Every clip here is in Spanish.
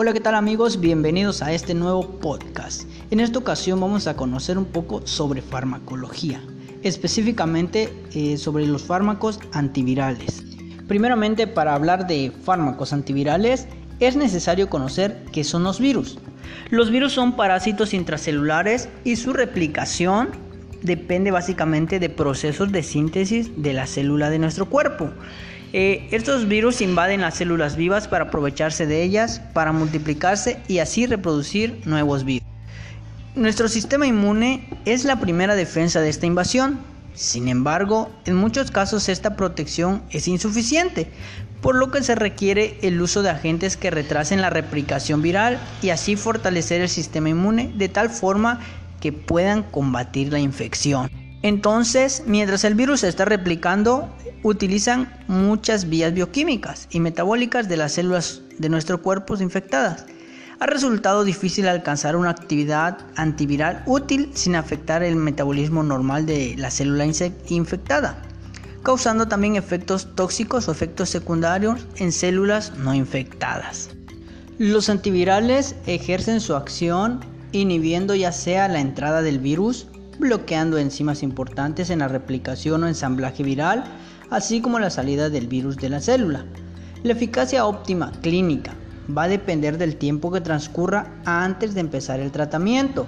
Hola, ¿qué tal amigos? Bienvenidos a este nuevo podcast. En esta ocasión vamos a conocer un poco sobre farmacología, específicamente eh, sobre los fármacos antivirales. Primeramente, para hablar de fármacos antivirales, es necesario conocer qué son los virus. Los virus son parásitos intracelulares y su replicación depende básicamente de procesos de síntesis de la célula de nuestro cuerpo. Eh, estos virus invaden las células vivas para aprovecharse de ellas, para multiplicarse y así reproducir nuevos virus. Nuestro sistema inmune es la primera defensa de esta invasión. Sin embargo, en muchos casos esta protección es insuficiente, por lo que se requiere el uso de agentes que retrasen la replicación viral y así fortalecer el sistema inmune de tal forma que puedan combatir la infección. Entonces, mientras el virus se está replicando, utilizan muchas vías bioquímicas y metabólicas de las células de nuestro cuerpo infectadas. Ha resultado difícil alcanzar una actividad antiviral útil sin afectar el metabolismo normal de la célula infectada, causando también efectos tóxicos o efectos secundarios en células no infectadas. Los antivirales ejercen su acción inhibiendo ya sea la entrada del virus, bloqueando enzimas importantes en la replicación o ensamblaje viral, así como la salida del virus de la célula. La eficacia óptima clínica va a depender del tiempo que transcurra antes de empezar el tratamiento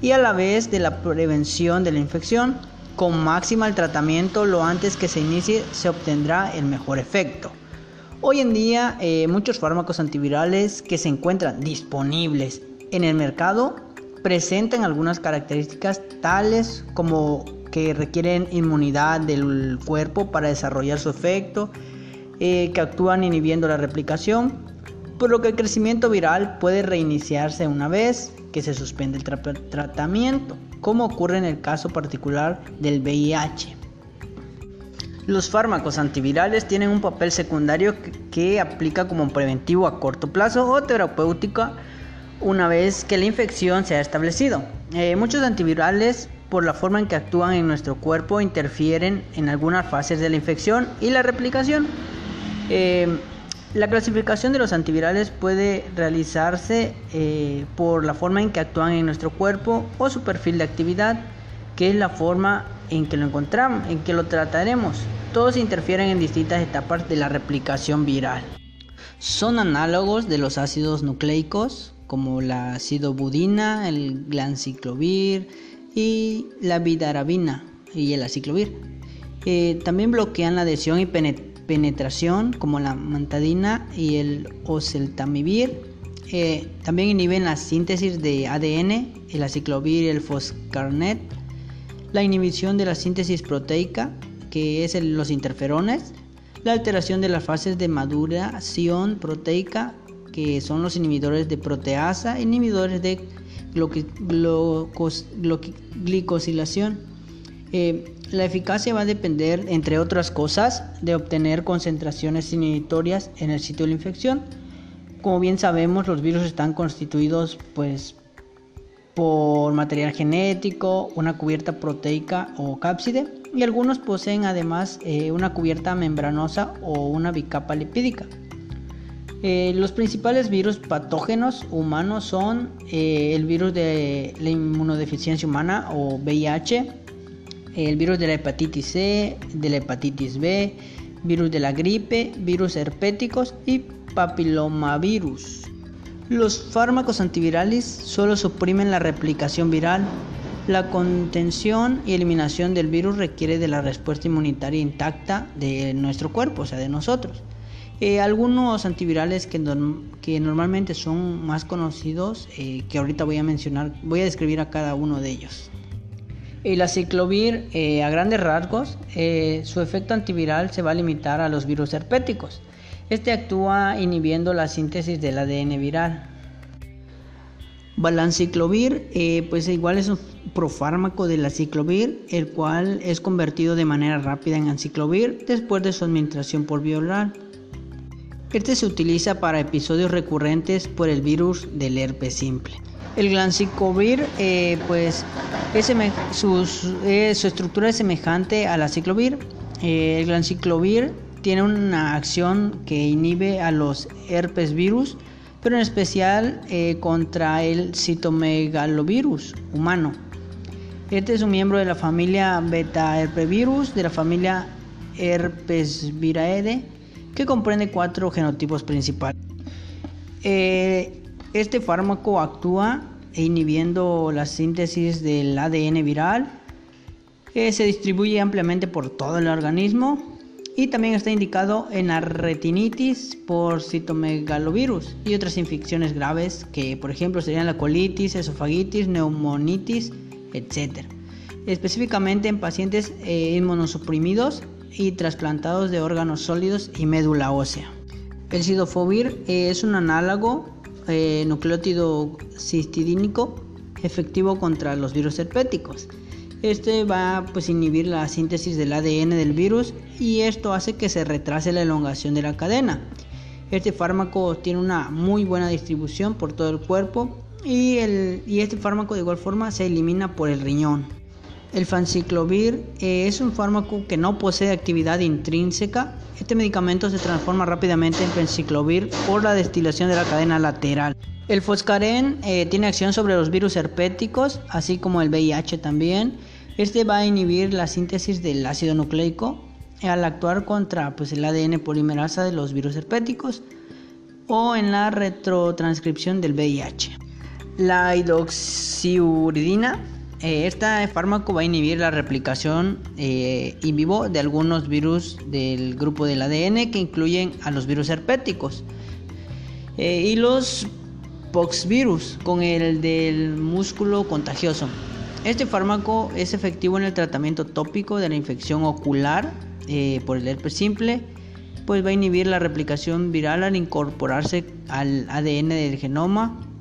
y a la vez de la prevención de la infección. Con máxima el tratamiento lo antes que se inicie se obtendrá el mejor efecto. Hoy en día eh, muchos fármacos antivirales que se encuentran disponibles en el mercado presentan algunas características tales como que requieren inmunidad del cuerpo para desarrollar su efecto, eh, que actúan inhibiendo la replicación, por lo que el crecimiento viral puede reiniciarse una vez que se suspende el tratamiento, como ocurre en el caso particular del VIH. Los fármacos antivirales tienen un papel secundario que aplica como preventivo a corto plazo o terapéutico una vez que la infección se ha establecido. Eh, muchos antivirales, por la forma en que actúan en nuestro cuerpo, interfieren en algunas fases de la infección y la replicación. Eh, la clasificación de los antivirales puede realizarse eh, por la forma en que actúan en nuestro cuerpo o su perfil de actividad, que es la forma en que lo encontramos, en que lo trataremos. Todos interfieren en distintas etapas de la replicación viral. Son análogos de los ácidos nucleicos, como la acidobudina, el glanciclovir y la vidarabina y el aciclovir. Eh, también bloquean la adhesión y penetración como la mantadina y el oseltamivir. Eh, también inhiben la síntesis de ADN, el aciclovir y el foscarnet. La inhibición de la síntesis proteica, que es los interferones. La alteración de las fases de maduración proteica que son los inhibidores de proteasa, inhibidores de glicosilación. Eh, la eficacia va a depender, entre otras cosas, de obtener concentraciones inhibitorias en el sitio de la infección. Como bien sabemos, los virus están constituidos pues, por material genético, una cubierta proteica o cápside, y algunos poseen además eh, una cubierta membranosa o una bicapa lipídica. Eh, los principales virus patógenos humanos son eh, el virus de la inmunodeficiencia humana o VIH, el virus de la hepatitis C, de la hepatitis B, virus de la gripe, virus herpéticos y papilomavirus. Los fármacos antivirales solo suprimen la replicación viral. La contención y eliminación del virus requiere de la respuesta inmunitaria intacta de nuestro cuerpo, o sea, de nosotros. Eh, algunos antivirales que, normalmente son más conocidos, eh, que ahorita voy a mencionar, voy a describir a cada uno de ellos. El aciclovir, eh, a grandes rasgos, su efecto antiviral se va a limitar a los virus herpéticos. Este actúa inhibiendo la síntesis del ADN viral. Valanciclovir, pues igual es un profármaco del aciclovir, el cual es convertido de manera rápida en anciclovir después de su administración por vía oral. Este se utiliza para episodios recurrentes por el virus del herpes simple. El glanciclovir, eh, pues, su, eh, su, estructura es semejante a la ciclovir. Eh, el glanciclovir tiene una acción que inhibe a los herpes virus, pero en especial contra el citomegalovirus humano. Este es un miembro de la familia beta herpevirus de la familia Herpesvirae que comprende cuatro genotipos principales. Eh, este fármaco actúa inhibiendo la síntesis del ADN viral, que se distribuye ampliamente por todo el organismo y también está indicado en la retinitis por citomegalovirus y otras infecciones graves que por ejemplo serían la colitis, esofagitis, neumonitis, etc. Específicamente en pacientes eh, inmunosuprimidos y trasplantados de órganos sólidos y médula ósea. El sidofovir es un análogo eh, nucleótido cistidínico efectivo contra los virus herpéticos. Este va pues, a inhibir la síntesis del ADN del virus y esto hace que se retrase la elongación de la cadena. Este fármaco tiene una muy buena distribución por todo el cuerpo y, el, y este fármaco de igual forma se elimina por el riñón. El fanciclovir eh, es un fármaco que no posee actividad intrínseca. Este medicamento se transforma rápidamente en fanciclovir por la destilación de la cadena lateral. El foscaren eh, tiene acción sobre los virus herpéticos, así como el VIH también. Este va a inhibir la síntesis del ácido nucleico al actuar contra pues, el ADN polimerasa de los virus herpéticos o en la retrotranscripción del VIH. La hidroxiuridina este fármaco va a inhibir la replicación eh, in vivo de algunos virus del grupo del ADN que incluyen a los virus herpéticos eh, y los poxvirus con el del músculo contagioso. Este fármaco es efectivo en el tratamiento tópico de la infección ocular por el herpes simple, pues va a inhibir la replicación viral al incorporarse al ADN del genoma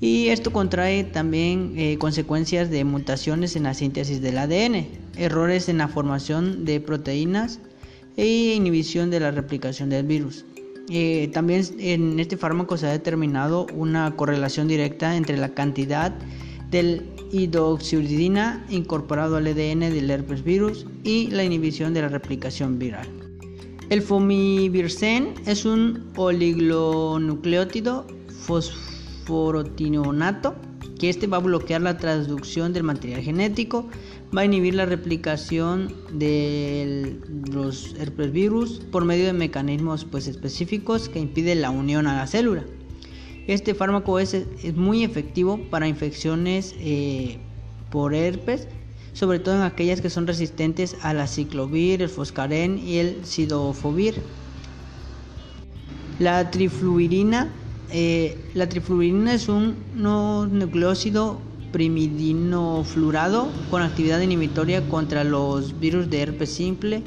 y esto contrae también eh, consecuencias de mutaciones en la síntesis del ADN, errores en la formación de proteínas e inhibición de la replicación del virus. Eh, también en este fármaco se ha determinado una correlación directa entre la cantidad del hidroxiuridina incorporado al ADN del herpes virus y la inhibición de la replicación viral. El fomivirsen es un oligonucleótido fosfórico fosforotinonato, que este va a bloquear la transducción del material genético, va a inhibir la replicación de los herpesvirus por medio de mecanismos pues, específicos que impiden la unión a la célula. Este fármaco es, es muy efectivo para infecciones eh, por herpes, sobre todo en aquellas que son resistentes a la ciclovir, el foscaren y el sidofovir. La trifluirina eh, la trifluorina es un no nucleócido primidinofluorado con actividad inhibitoria contra los virus de herpes simple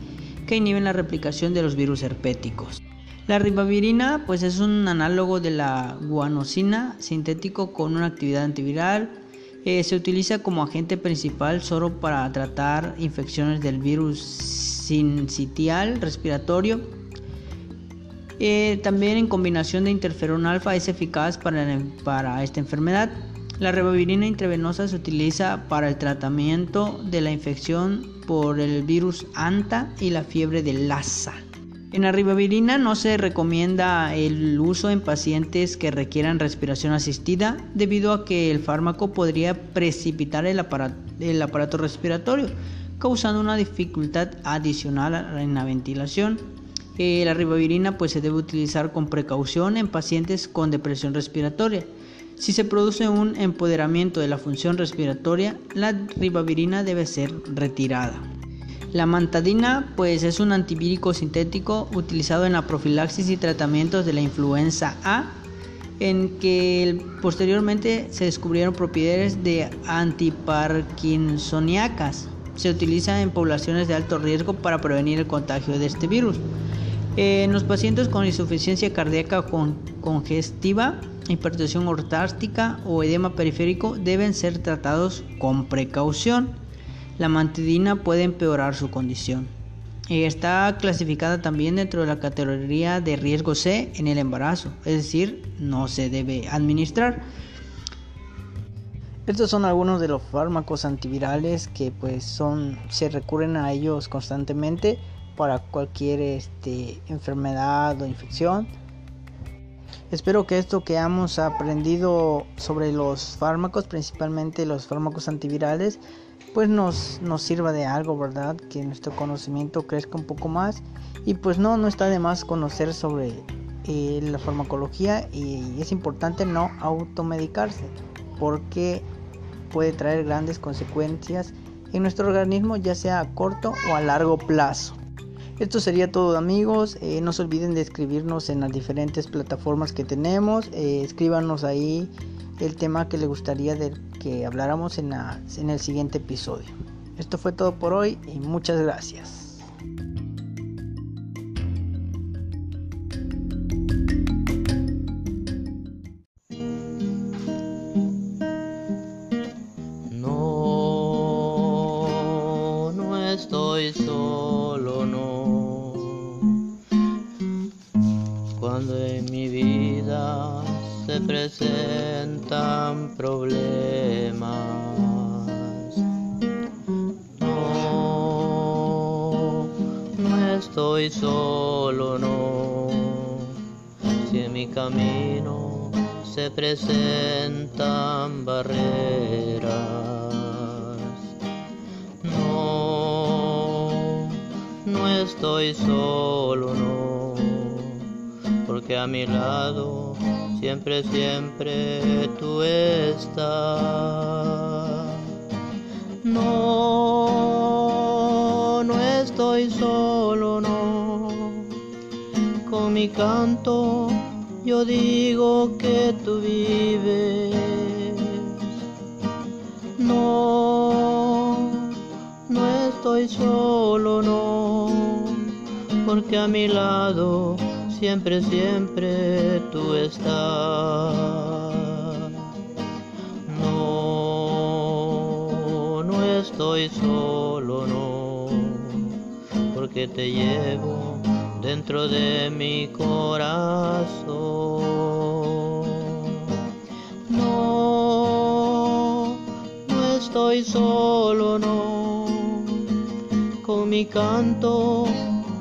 que inhiben la replicación de los virus herpéticos. La ribavirina pues es un análogo de la guanosina sintético con una actividad antiviral. Eh, se utiliza como agente principal solo para tratar infecciones del virus sincitial respiratorio eh, también en combinación de interferón alfa es eficaz para, esta enfermedad. La ribavirina intravenosa se utiliza para el tratamiento de la infección por el virus ANTA y la fiebre de Lassa. En la ribavirina no se recomienda el uso en pacientes que requieran respiración asistida debido a que el fármaco podría precipitar el aparato, el aparato respiratorio, causando una dificultad adicional en la ventilación la ribavirina pues, se debe utilizar con precaución en pacientes con depresión respiratoria. Si se produce un empoderamiento de la función respiratoria, la ribavirina debe ser retirada. La mantadina pues, es un antivírico sintético utilizado en la profilaxis y tratamientos de la influenza A, en que posteriormente se descubrieron propiedades de antiparkinsoniacas. Se utiliza en poblaciones de alto riesgo para prevenir el contagio de este virus. En los pacientes con insuficiencia cardíaca congestiva, hipertensión ortástica o edema periférico deben ser tratados con precaución. La mantidina puede empeorar su condición. Está clasificada también dentro de la categoría de riesgo C en el embarazo, es decir, no se debe administrar. Estos son algunos de los fármacos antivirales que pues se recurren a ellos constantemente para cualquier este, enfermedad o infección. Espero que esto que hemos aprendido sobre los fármacos, principalmente los fármacos antivirales, pues nos, nos sirva de algo, ¿verdad? Que nuestro conocimiento crezca un poco más. Y pues no, no está de más conocer sobre eh, la farmacología y es importante no automedicarse porque puede traer grandes consecuencias en nuestro organismo ya sea a corto o a largo plazo. Esto sería todo amigos, eh, no se olviden de escribirnos en las diferentes plataformas que tenemos, eh, escríbanos ahí el tema que les gustaría que habláramos en el siguiente episodio. Esto fue todo por hoy y muchas gracias. Cuando en mi vida se presentan problemas. No, no estoy solo, no. Si en mi camino se presentan barreras. estoy solo, no, porque a mi lado siempre, siempre tú estás. No, no estoy solo, no, con mi canto yo digo que tú vives. No, no estoy solo, no porque a mi lado siempre, siempre tú estás. No, no estoy solo, no, porque te llevo dentro de mi corazón. No, no estoy solo, no, con mi canto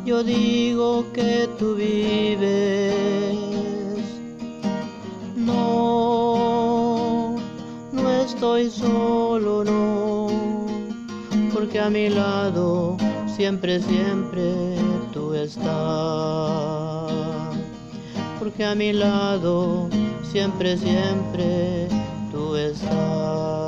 yo digo que tú vives. No, no estoy solo, no, porque a mi lado siempre, siempre tú estás. Porque a mi lado siempre, siempre tú estás.